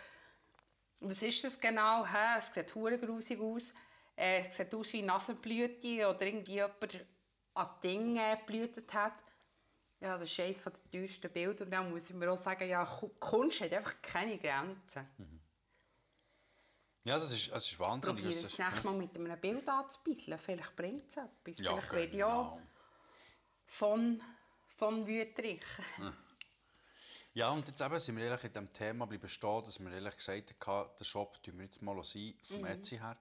Was ist das genau? Hä? Es sieht hure grusig aus. Äh, es sieht aus wie Nasenblüte oder irgendwie jemand an Dinge geblüht hat. Ja, das ist eines der teuersten Bilder. Und dann muss ich mir auch sagen, ja, Kunst hat einfach keine Grenzen. Mhm. Ja, das ist, das ist wahnsinnig. Probiere Das es das nächste Mal mit einem Bild anzubisseln. Vielleicht bringt es etwas. Ja, Vielleicht werde ich genau. von, von Wüterich. Ja, und jetzt eben sind wir ehrlich in dem Thema bleiben stehen, dass wir ehrlich gesagt haben, den Shop tun wir jetzt mal sein, vom Etsy her,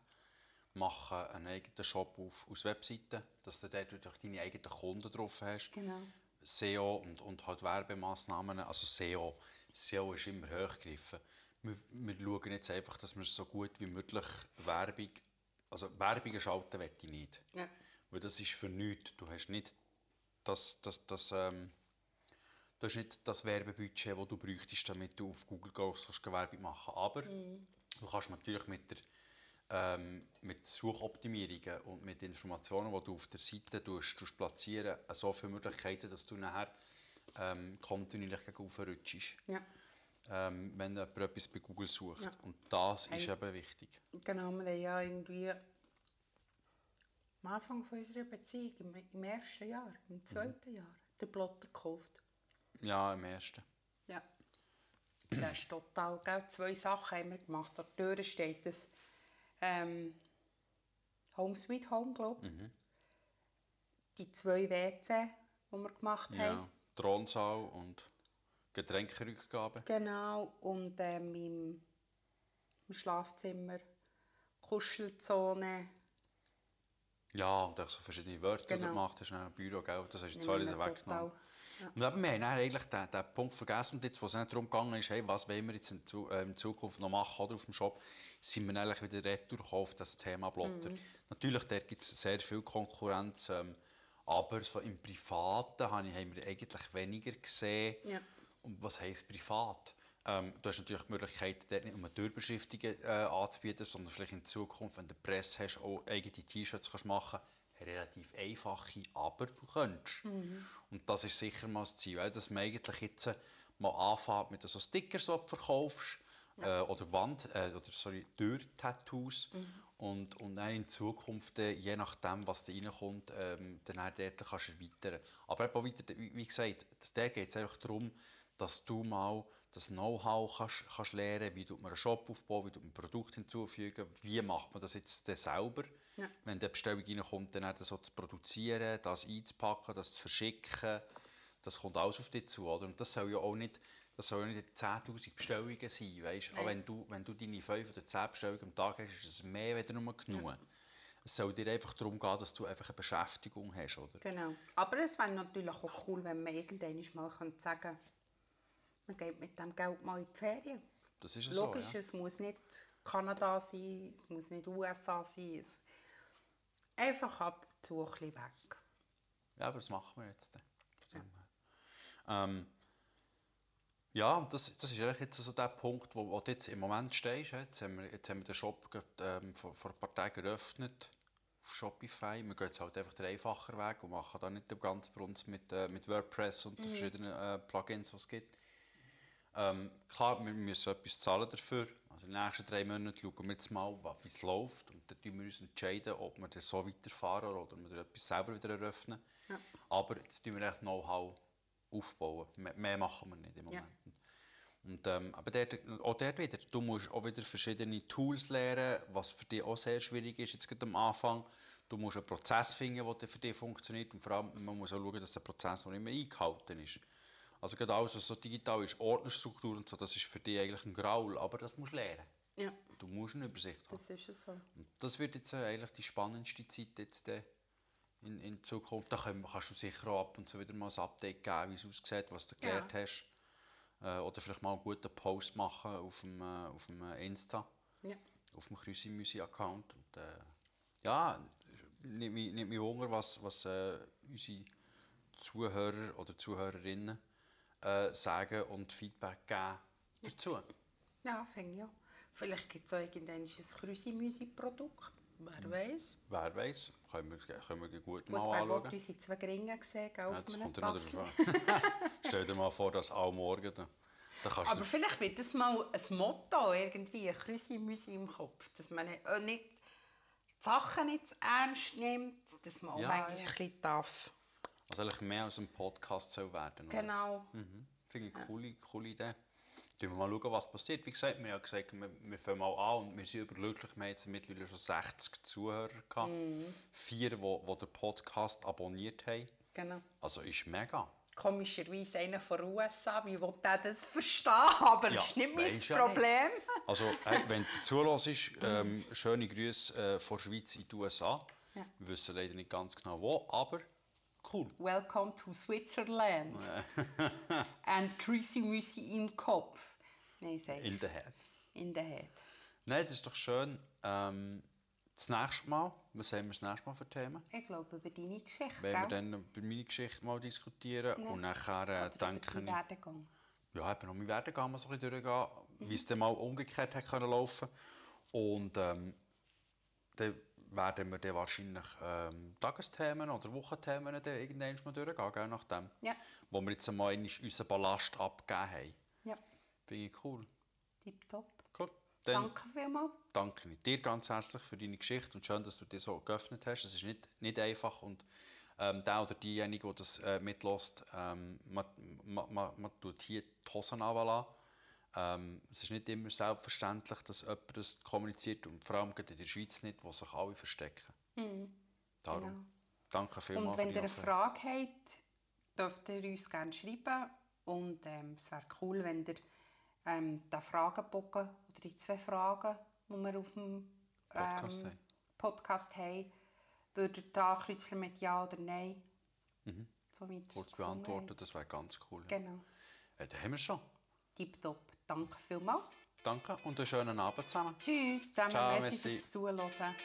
machen einen eigenen Shop auf, aus Webseiten, dass du dort deine eigenen Kunden drauf hast. Genau. SEO und, und halt Werbemaßnahmen, also SEO, SEO ist immer hochgegriffen. Wir, wir schauen jetzt einfach, dass wir so gut wie möglich Werbung, also Werbung schalten will ich nicht. Ja. Weil das ist für nichts. Du hast nicht das, das, das, ähm, du hast nicht das Werbebudget, das du bräuchtest, damit du auf Google kannst du Werbung machen. Aber du kannst natürlich mit der ähm, mit Suchoptimierungen und mit Informationen, die du auf der Seite tust, tust platzieren, so viele Möglichkeiten, dass du nachher ähm, kontinuierlich rutschst, Ja. ähm, wenn jemand etwas bei Google sucht. Ja. Und das ist eben wichtig. Genau, wir haben ja irgendwie am Anfang unserer Beziehung, im, ersten Jahr, im zweiten Jahr, den Plotter gekauft. Ja, im ersten. Ja. Das ist total, gell? Zwei Sachen haben wir gemacht. An der Tür steht das ähm, Home Sweet Home, glaube ich. Die zwei WC, die wir gemacht haben. Ja, Thronsaal und Getränkerückgabe. Genau, und ähm, im, im Schlafzimmer Kuschelzone. Ja, und auch so verschiedene Wörter, die Genau. du gemacht hast, in einem Büro, gell? das hast du zwar wir wieder weggenommen. total. Ja. Und eben, wir haben eigentlich den, den Punkt vergessen, und jetzt, wo es nicht darum gegangen ist, hey, was wollen wir jetzt in, äh, in Zukunft noch machen oder auf dem Shop, sind wir eigentlich wieder retour auf das Thema Blotter. Mhm. Natürlich, da gibt es sehr viel Konkurrenz, ähm, aber so im Privaten haben wir eigentlich weniger gesehen. Ja. Und was heisst privat? Ähm, du hast natürlich die Möglichkeit, dort nicht nur Türbeschriftungen äh, anzubieten, sondern vielleicht in Zukunft, wenn du Presse hast, auch eigene T-Shirts kannst machen Relativ einfache, aber du könntest. Und das ist sicher mal das Ziel, dass man eigentlich jetzt äh, mal anfängt mit so Stickers, die du verkaufst, äh, oder Wand, äh, oder sorry, Tür-Tattoos. Und, und dann in Zukunft, äh, je nachdem, was da reinkommt, ähm, dann auch dort kannst du erweitern. Aber eben weiter, wie wie gesagt, da geht es einfach darum, dass du mal das Know-how kannst, kannst lernen wie tut man einen Shop aufbauen, wie tut man ein Produkt hinzufügen, wie macht man das jetzt selber. Ja. Wenn die Bestellung reinkommt, dann das so zu produzieren, das einzupacken, das zu verschicken, das kommt alles auf dich zu. Oder? Und das soll ja auch nicht, das soll ja nicht 10'000 Bestellungen sein. Weißt? Nein. wenn du, wenn du deine 5 oder 10 Bestellungen am Tag hast, ist es mehr als nur genug. Es soll dir einfach darum gehen, dass du einfach eine Beschäftigung hast. Oder? Genau. Aber es wäre natürlich auch cool, wenn man irgendwann mal könnte sagen man geht mit dem Geld mal in die Ferien. Das ist Logisch, so. Ja. es muss nicht Kanada sein, es muss nicht USA sein. Einfach ab und zu ein bisschen weg. Ja, aber das machen wir jetzt. Ähm, ja, und das, das ist eigentlich jetzt so der Punkt, wo, wo du jetzt im Moment stehst. Jetzt haben wir, jetzt haben wir den Shop ähm, vor, vor ein paar Tagen geöffnet auf Shopify. Wir gehen jetzt halt einfach den einfachen Weg und machen da nicht den ganzen Brunz mit, äh, mit WordPress und den verschiedenen äh, Plugins, die es gibt. Ähm, klar, wir müssen etwas zahlen dafür. Also in den nächsten drei Monaten schauen wir jetzt mal, wie es läuft. Und dann entscheiden wir uns, entscheiden, ob wir das so weiterfahren oder wir etwas selber wieder eröffnen. Ja. Aber jetzt tun wir echt Know-how aufbauen. Mehr, machen wir nicht im Moment. Und, ähm, aber dort, auch dort wieder, du musst auch wieder verschiedene Tools lernen, was für dich auch sehr schwierig ist, jetzt gerade am Anfang. Du musst einen Prozess finden, der für dich funktioniert und vor allem man muss auch schauen, dass der Prozess noch immer eingehalten ist. Also gerade alles, was so digital ist, Ordnerstruktur und so, das ist für dich eigentlich ein Graul, aber das musst du lernen. Ja, Du musst eine Übersicht haben. das ist es so. Und das wird jetzt eigentlich die spannendste Zeit jetzt äh, in, in Zukunft. Da kannst du sicher auch ab und zu wieder mal ein Update geben, wie es aussieht, was du Ja. gelernt hast. Äh, oder vielleicht mal einen guten Post machen auf dem, äh, auf dem Insta, Ja. auf dem Krüsi-Müsi-Account. Und, äh, ja, nimmt mich, Wunder, was, was äh, unsere Zuhörer oder Zuhörerinnen äh, sagen und Feedback geben dazu. Ja, ich auch. Vielleicht gibt es auch irgendwann ein Krüsi-Müsi-Produkt. Wer weiß. Wer weiß, können wir, können wir gut, Gut, mal wer anschauen. unsere zwei Gringen sehen, Ja, das kommt ja Tassel. an. (laughs) Stell dir mal vor, dass alle Morgen da, da kannst Aber vielleicht wird das mal ein Motto, irgendwie, ein Krüsi-Müsi im Kopf, dass man nicht, äh, nicht Sachen nicht zu ernst nimmt, dass man auch Ja, manchmal ja. ein bisschen darf. Also eigentlich mehr als ein Podcast soll werden. oder? Genau. Mhm. Finde ich eine coole, coole Idee. Schauen wir mal, schauen, was passiert. Wie gesagt, wir haben gesagt, wir, wir fangen mal an und wir sind überglücklich. Wir haben jetzt mittlerweile schon 60 Zuhörer gehabt. Vier, die, die den Podcast abonniert haben. genau. Also ist mega. Komischerweise einer von den USA, wie will der das verstehen? Aber Ja, das ist nicht mein Problem. Also, (laughs) hey, wenn du zuhörst, ähm, schöne Grüße äh, von der Schweiz in die USA. Ja. Wir wissen leider nicht ganz genau wo, aber cool. Welcome to Switzerland. (laughs) And Chrissy Müsi im Kopf. Nein, sag In the head. in the head. Nein, das ist doch schön. Ähm, das nächste Mal, was haben wir das nächste Mal für Themen? Ich glaube, über deine Geschichte, Wenn wir dann über meine Geschichte mal diskutieren und nachher äh, Oder über Werdegang. ja, eben noch mein Werdegang mal so ein bisschen durchgehen, wie es dann mal umgekehrt hat können laufen. Und ähm, dann werden wir dann wahrscheinlich ähm, Tagesthemen oder Wochenthemen dann irgendwann mal durchgehen, gell, nachdem. Ja. Wo wir jetzt einmal unseren Ballast abgegeben haben. Ja, Finde ich cool. tipptopp. Cool. Dann Danke vielmals. danke dir ganz herzlich für deine Geschichte und schön, dass du dich so geöffnet hast. Es ist nicht, nicht einfach und ähm, der oder diejenige, die das äh, mitlässt, ähm, man, man, man, man tut hier die Hosen runterlassen. Ähm, es ist nicht immer selbstverständlich, dass jemand das kommuniziert und vor allem gerade in der Schweiz nicht, wo sich alle verstecken. Darum, genau. danke vielmals Und wenn ihr eine. Frage habt, dürft ihr uns gerne schreiben. Und ähm, es wäre cool, wenn ihr ähm, den Fragenbogen oder die zwei Fragen, die wir auf dem Podcast ähm, haben. Podcast haben, würdet ankreuzeln mit Ja oder Nein. So Mhm. Kurz gefunden beantworten, das wäre ganz cool. Genau. Äh, dann haben wir schon. Tipptopp. Danke vielmals. Danke und einen schönen Abend zusammen. Tschüss zusammen. Ciao, merci merci. fürs Zuhören.